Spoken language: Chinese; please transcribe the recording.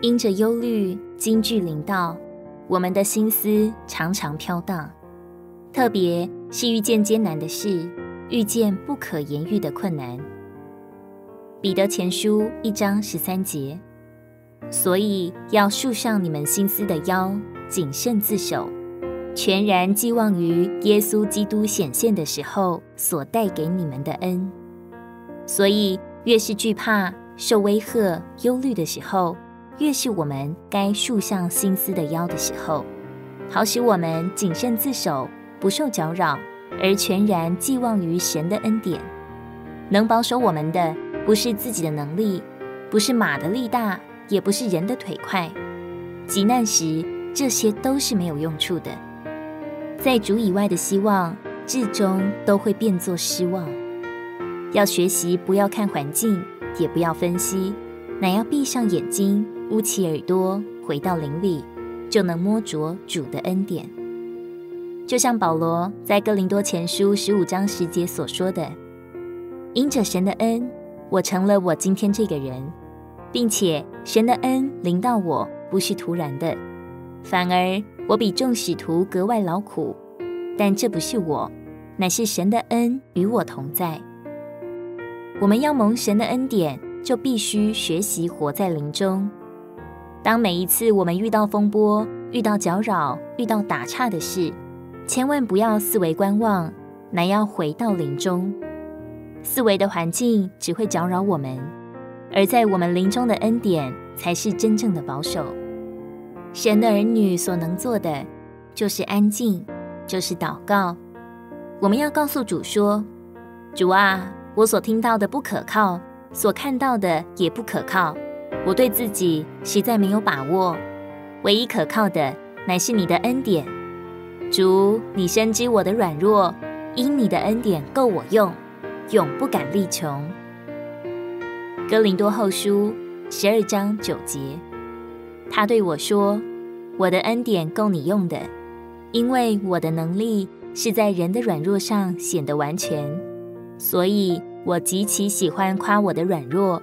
因着忧虑、惊惧临到，我们的心思常常飘荡，特别是遇见艰难的事，遇见不可言喻的困难。彼得前书一章十三节，所以要束上你们心思的腰，谨慎自守，全然寄望于耶稣基督显现的时候所带给你们的恩。所以越是惧怕、受威吓、忧虑的时候，越是我们该束上心思的腰的时候，好使我们谨慎自守，不受搅扰，而全然寄望于神的恩典。能保守我们的，不是自己的能力，不是马的力大，也不是人的腿快。急难时，这些都是没有用处的。在主以外的希望，至终都会变作失望。要学习，不要看环境，也不要分析，乃要闭上眼睛。捂起耳朵，回到灵里，就能摸着主的恩典。就像保罗在哥林多前书十五章十节所说的：“因着神的恩，我成了我今天这个人，并且神的恩临到我，不是突然的，反而我比众使徒格外劳苦。但这不是我，乃是神的恩与我同在。我们要蒙神的恩典，就必须学习活在灵中。”当每一次我们遇到风波、遇到搅扰、遇到打岔的事，千万不要四围观望，乃要回到灵中。四围的环境只会搅扰我们，而在我们灵中的恩典才是真正的保守。神的儿女所能做的，就是安静，就是祷告。我们要告诉主说：“主啊，我所听到的不可靠，所看到的也不可靠。”我对自己实在没有把握，唯一可靠的乃是你的恩典。主，你深知我的软弱，因你的恩典够我用，永不敢力穷。哥林多后书十二章九节，他对我说：“我的恩典够你用的，因为我的能力是在人的软弱上显得完全，所以我极其喜欢夸我的软弱。”